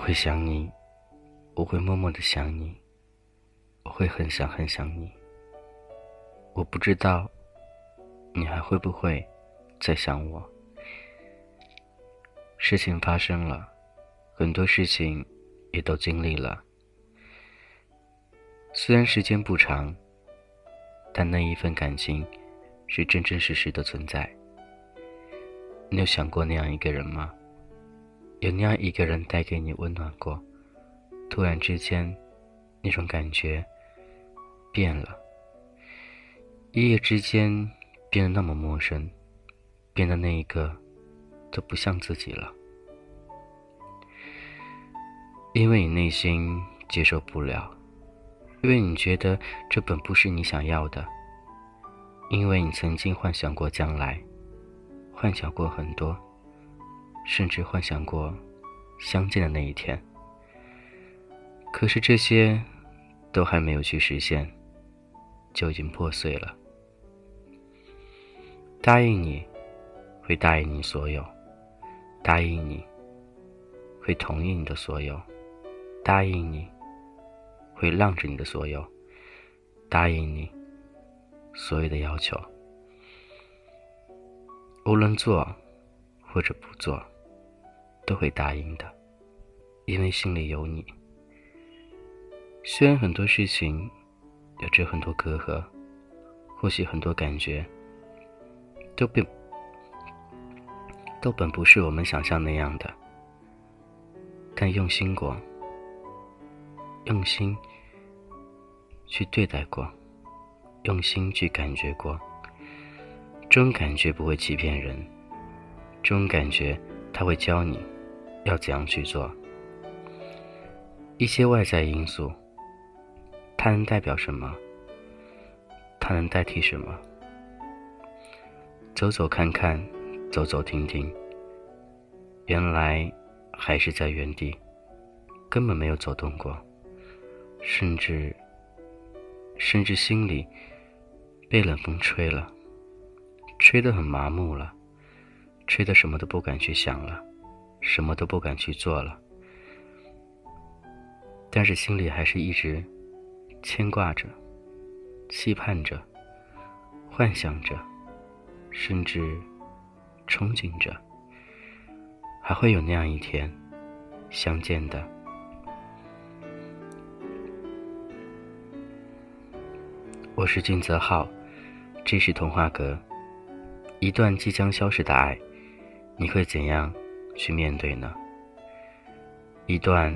会想你，我会默默的想你，我会很想很想你。我不知道，你还会不会再想我？事情发生了，很多事情也都经历了。虽然时间不长，但那一份感情是真真实实的存在。你有想过那样一个人吗？有那样一个人带给你温暖过？突然之间，那种感觉变了，一夜之间变得那么陌生，变得那一个都不像自己了。因为你内心接受不了，因为你觉得这本不是你想要的，因为你曾经幻想过将来，幻想过很多，甚至幻想过相见的那一天。可是这些都还没有去实现，就已经破碎了。答应你，会答应你所有；答应你，会同意你的所有。答应你，会让着你的所有；答应你，所有的要求，无论做或者不做，都会答应的，因为心里有你。虽然很多事情有着很多隔阂，或许很多感觉都并都本不是我们想象那样的，但用心过。用心去对待过，用心去感觉过，这种感觉不会欺骗人，这种感觉他会教你要怎样去做。一些外在因素，它能代表什么？它能代替什么？走走看看，走走停停，原来还是在原地，根本没有走动过。甚至，甚至心里被冷风吹了，吹得很麻木了，吹得什么都不敢去想了，什么都不敢去做了。但是心里还是一直牵挂着，期盼着，幻想着，甚至憧憬着，还会有那样一天相见的。我是金泽浩，这是童话阁。一段即将消失的爱，你会怎样去面对呢？一段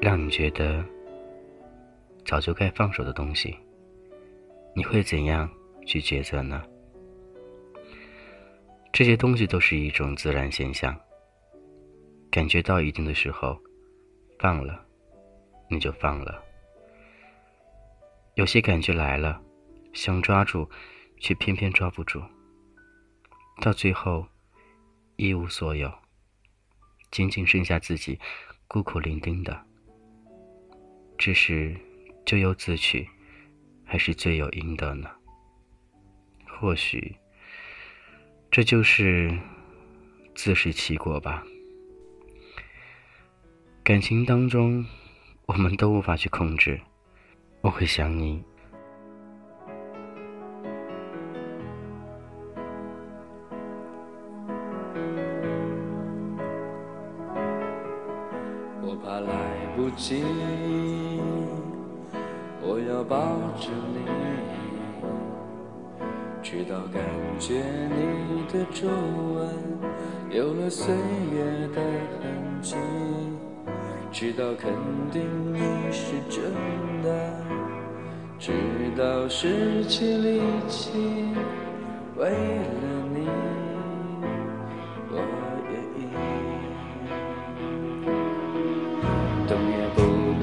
让你觉得早就该放手的东西，你会怎样去抉择呢？这些东西都是一种自然现象。感觉到一定的时候，放了，你就放了。有些感觉来了。想抓住，却偏偏抓不住，到最后一无所有，仅仅剩下自己孤苦伶仃的。这是咎由自取，还是罪有应得呢？或许这就是自食其果吧。感情当中，我们都无法去控制。我会想你。来不及，我要抱着你，直到感觉你的皱纹有了岁月的痕迹，直到肯定你是真的，直到失去力气，为了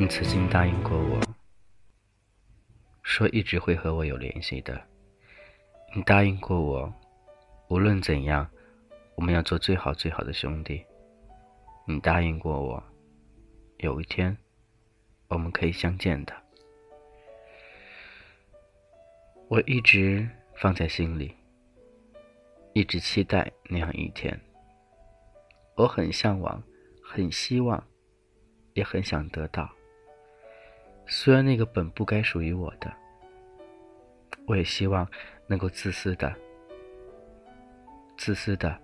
你曾经答应过我，说一直会和我有联系的。你答应过我，无论怎样，我们要做最好最好的兄弟。你答应过我，有一天，我们可以相见的。我一直放在心里，一直期待那样一天。我很向往，很希望，也很想得到。虽然那个本不该属于我的，我也希望能够自私的、自私的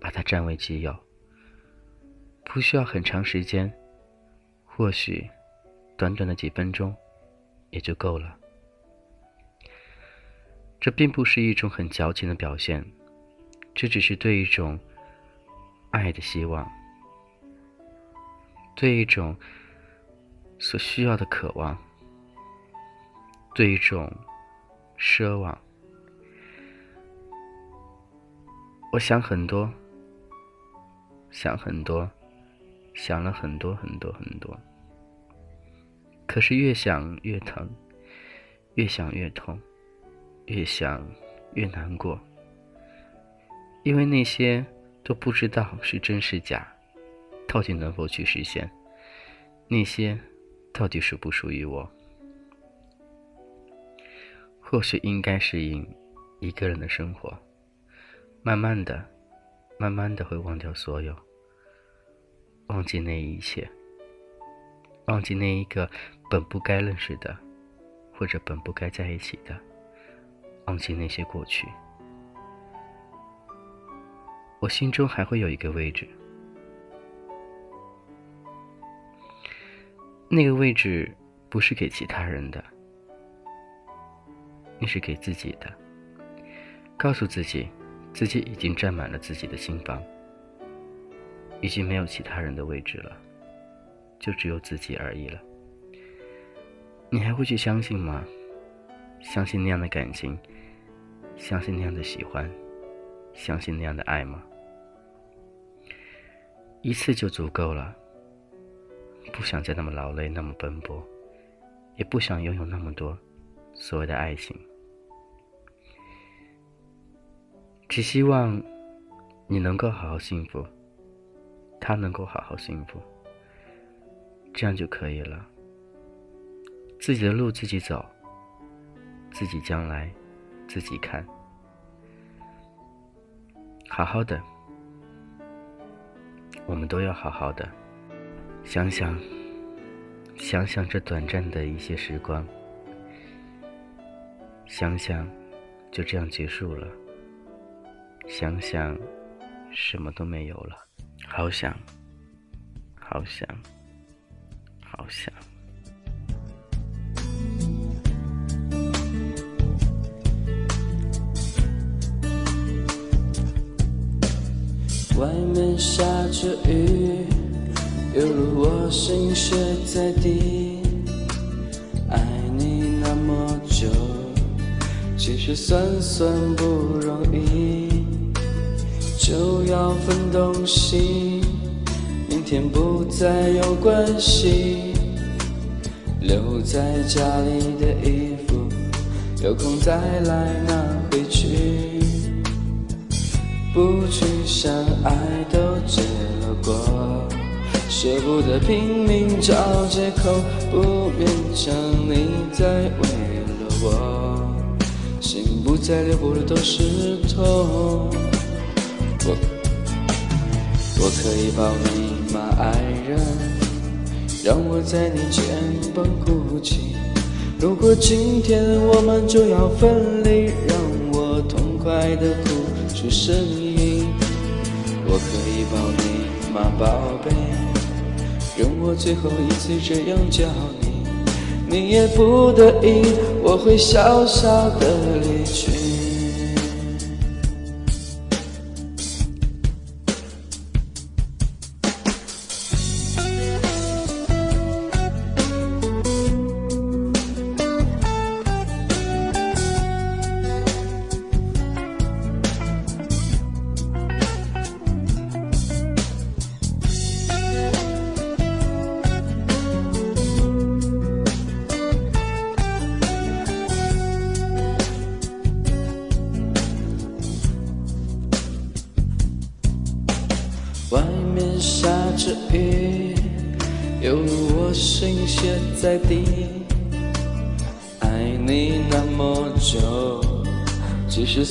把它占为己有。不需要很长时间，或许短短的几分钟也就够了。这并不是一种很矫情的表现，这只是对一种爱的希望，对一种。所需要的渴望，对一种奢望，我想很多，想很多，想了很多很多很多。可是越想越疼，越想越痛，越想越难过，因为那些都不知道是真是假，到底能否去实现？那些。到底属不属于我？或许应该适应一个人的生活，慢慢的、慢慢的会忘掉所有，忘记那一切，忘记那一个本不该认识的，或者本不该在一起的，忘记那些过去。我心中还会有一个位置。那个位置不是给其他人的，那是给自己的。告诉自己，自己已经占满了自己的心房，已经没有其他人的位置了，就只有自己而已了。你还会去相信吗？相信那样的感情，相信那样的喜欢，相信那样的爱吗？一次就足够了。不想再那么劳累，那么奔波，也不想拥有那么多所谓的爱情，只希望你能够好好幸福，他能够好好幸福，这样就可以了。自己的路自己走，自己将来自己看，好好的，我们都要好好的。想想，想想这短暂的一些时光，想想就这样结束了，想想什么都没有了，好想，好想，好想。外面下着雨。犹如我心血在滴，爱你那么久，其实算算不容易，就要分东西，明天不再有关系，留在家里的衣服，有空再来拿回去，不去想爱都结了果。舍不得拼命找借口，不勉强你再为了我，心不再流，不流都是痛。我我可以抱你吗，爱人？让我在你肩膀哭泣。如果今天我们就要分离，让我痛快的哭出声音。我可以抱你吗，宝贝？容我最后一次这样叫你，你也不得已，我会小小的离去。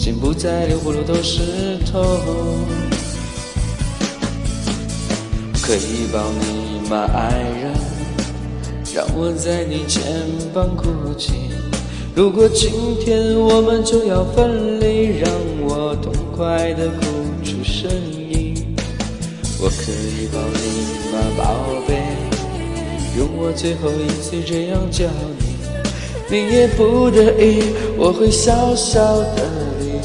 心不再流，葫芦都是痛。可以抱你吗，爱人？让我在你肩膀哭泣。如果今天我们就要分离，让我痛快的哭出声音。我可以抱你吗，宝贝？容我最后一次这样叫你，你也不得已，我会小小的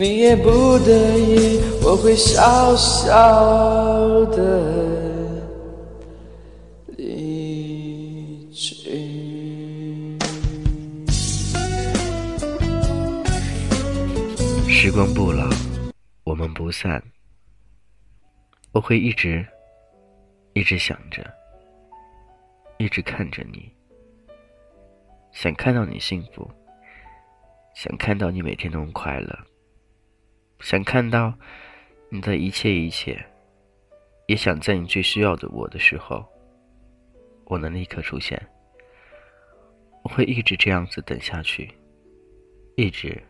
你也不得已，我会笑笑的离去。时光不老，我们不散。我会一直，一直想着，一直看着你，想看到你幸福，想看到你每天都快乐，想看到你的一切一切，也想在你最需要的我的时候，我能立刻出现。我会一直这样子等下去，一直，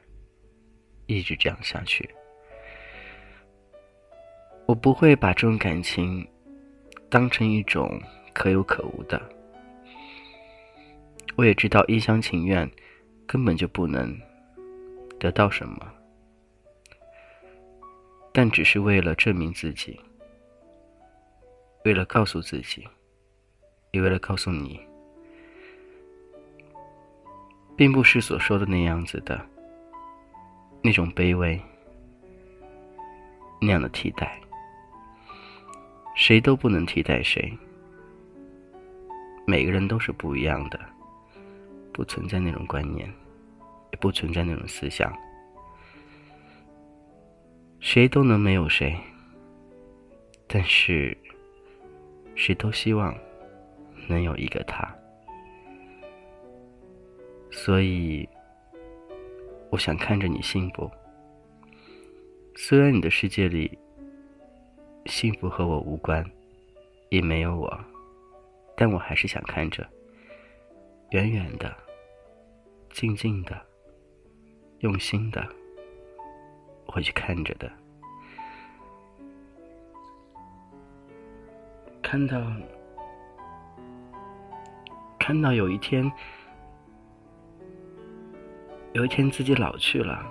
一直这样下去。我不会把这种感情当成一种可有可无的。我也知道一厢情愿根本就不能得到什么，但只是为了证明自己，为了告诉自己，也为了告诉你，并不是所说的那样子的那种卑微，那样的替代。谁都不能替代谁，每个人都是不一样的，不存在那种观念，也不存在那种思想，谁都能没有谁，但是谁都希望能有一个他，所以我想看着你幸福，虽然你的世界里。幸福和我无关，也没有我，但我还是想看着，远远的，静静的，用心的，会去看着的。看到，看到有一天，有一天自己老去了，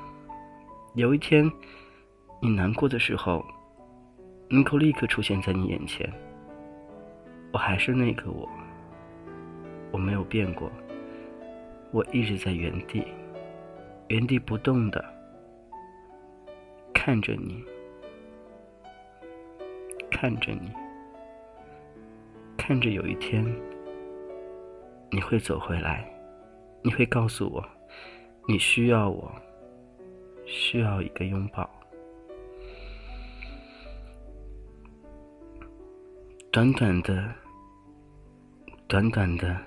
有一天你难过的时候。能够立刻出现在你眼前，我还是那个我，我没有变过，我一直在原地，原地不动的看着你，看着你，看着有一天你会走回来，你会告诉我，你需要我，需要一个拥抱。短短的，短短的，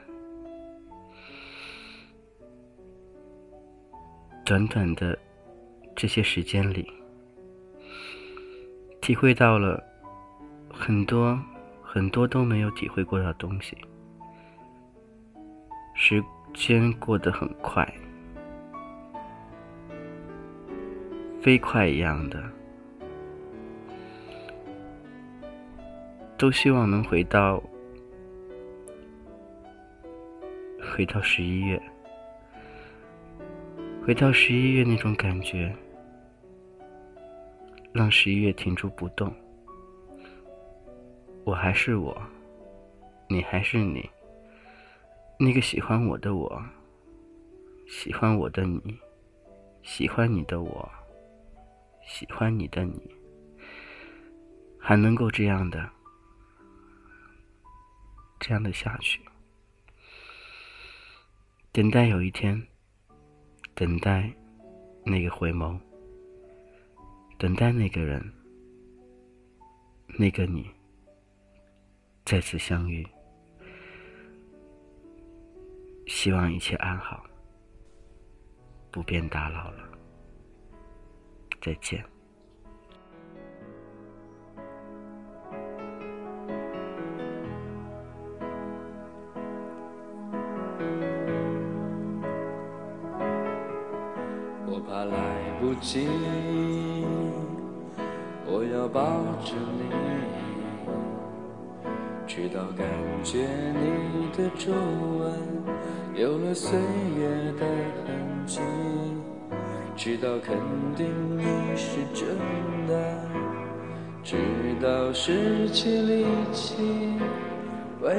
短短的这些时间里，体会到了很多很多都没有体会过的东西。时间过得很快，飞快一样的。都希望能回到，回到十一月，回到十一月那种感觉，让十一月停住不动。我还是我，你还是你，那个喜欢我的我，喜欢我的你，喜欢你的我，喜欢你的你，还能够这样的。这样的下去，等待有一天，等待那个回眸，等待那个人，那个你再次相遇。希望一切安好，不便打扰了。再见。怕来不及，要抱着你，直到感觉你的皱纹有了岁月的痕迹，直到肯定你是真的，直到失去力气，为了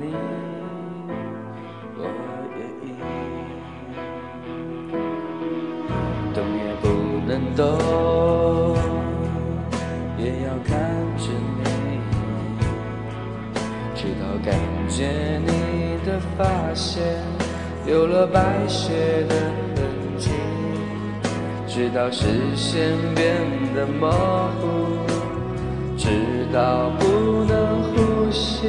你。我愿意动也不能动感觉你的发线有了白雪的痕迹，直到视线变得模糊，直到不能呼吸，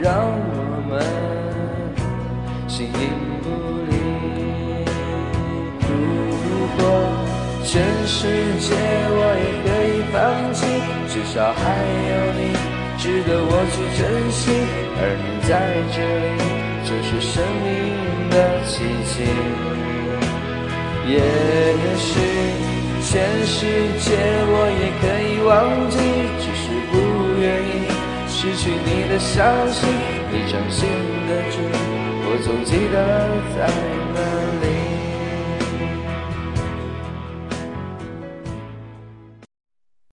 让我们形影不离。如果。全世界我也可以放弃，至少还有你值得我去珍惜。而你在这里，就是生命的奇迹。也许全世界我也可以忘记，只是不愿意失去你的消息。你掌心的痣，我总记得在。